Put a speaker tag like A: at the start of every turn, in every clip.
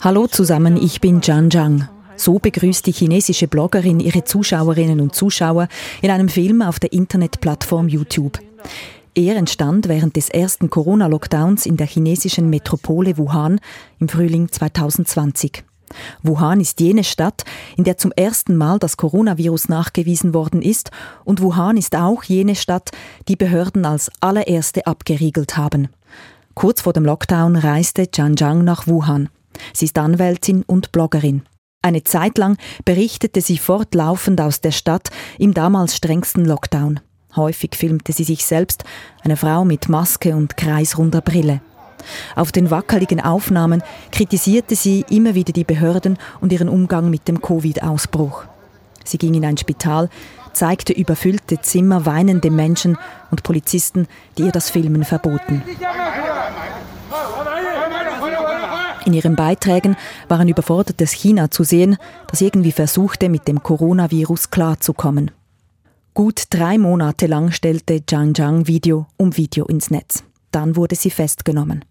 A: Hallo zusammen, ich bin Zhang Zhang. So begrüßt die chinesische Bloggerin ihre Zuschauerinnen und Zuschauer in einem Film auf der Internetplattform YouTube. Er entstand während des ersten Corona-Lockdowns in der chinesischen Metropole Wuhan im Frühling 2020. Wuhan ist jene Stadt, in der zum ersten Mal das Coronavirus nachgewiesen worden ist, und Wuhan ist auch jene Stadt, die Behörden als allererste abgeriegelt haben. Kurz vor dem Lockdown reiste Zhang Zhang nach Wuhan. Sie ist Anwältin und Bloggerin. Eine Zeit lang berichtete sie fortlaufend aus der Stadt im damals strengsten Lockdown. Häufig filmte sie sich selbst, eine Frau mit Maske und kreisrunder Brille. Auf den wackeligen Aufnahmen kritisierte sie immer wieder die Behörden und ihren Umgang mit dem Covid-Ausbruch. Sie ging in ein Spital, zeigte überfüllte Zimmer, weinende Menschen und Polizisten, die ihr das Filmen verboten. In ihren Beiträgen war ein überfordertes China zu sehen, das irgendwie versuchte, mit dem Coronavirus klarzukommen. Gut drei Monate lang stellte Zhang Zhang Video um Video ins Netz. Dann wurde sie festgenommen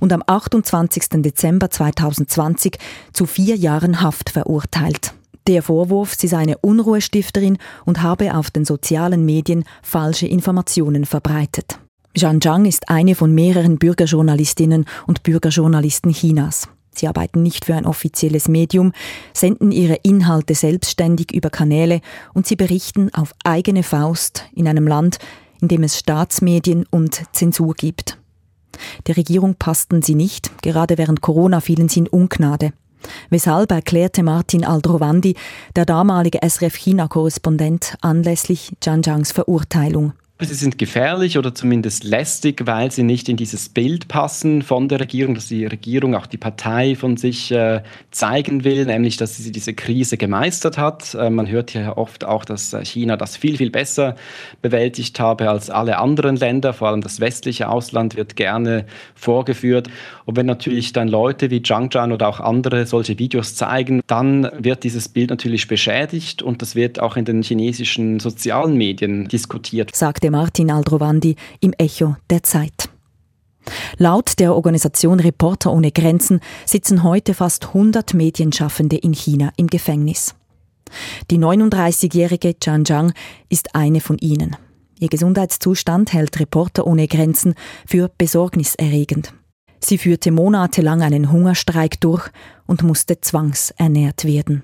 A: und am 28. Dezember 2020 zu vier Jahren Haft verurteilt. Der Vorwurf, sie sei eine Unruhestifterin und habe auf den sozialen Medien falsche Informationen verbreitet. Zhang Zhang ist eine von mehreren Bürgerjournalistinnen und Bürgerjournalisten Chinas. Sie arbeiten nicht für ein offizielles Medium, senden ihre Inhalte selbstständig über Kanäle und sie berichten auf eigene Faust in einem Land, in dem es Staatsmedien und Zensur gibt. Der Regierung passten sie nicht, gerade während Corona fielen sie in Ungnade. Weshalb erklärte Martin Aldrovandi, der damalige SRF-China-Korrespondent, anlässlich Zhang Zhangs Verurteilung.
B: Sie sind gefährlich oder zumindest lästig, weil sie nicht in dieses Bild passen von der Regierung, dass die Regierung auch die Partei von sich äh, zeigen will, nämlich dass sie diese Krise gemeistert hat. Äh, man hört ja oft auch, dass äh, China das viel, viel besser bewältigt habe als alle anderen Länder. Vor allem das westliche Ausland wird gerne vorgeführt. Und wenn natürlich dann Leute wie Zhang Zhan oder auch andere solche Videos zeigen, dann wird dieses Bild natürlich beschädigt und das wird auch in den chinesischen sozialen Medien diskutiert.
A: Sagte sagte Martin Aldrovandi im Echo der Zeit. Laut der Organisation Reporter ohne Grenzen sitzen heute fast 100 Medienschaffende in China im Gefängnis. Die 39-jährige Zhang Zhang ist eine von ihnen. Ihr Gesundheitszustand hält Reporter ohne Grenzen für besorgniserregend. Sie führte monatelang einen Hungerstreik durch und musste zwangsernährt werden.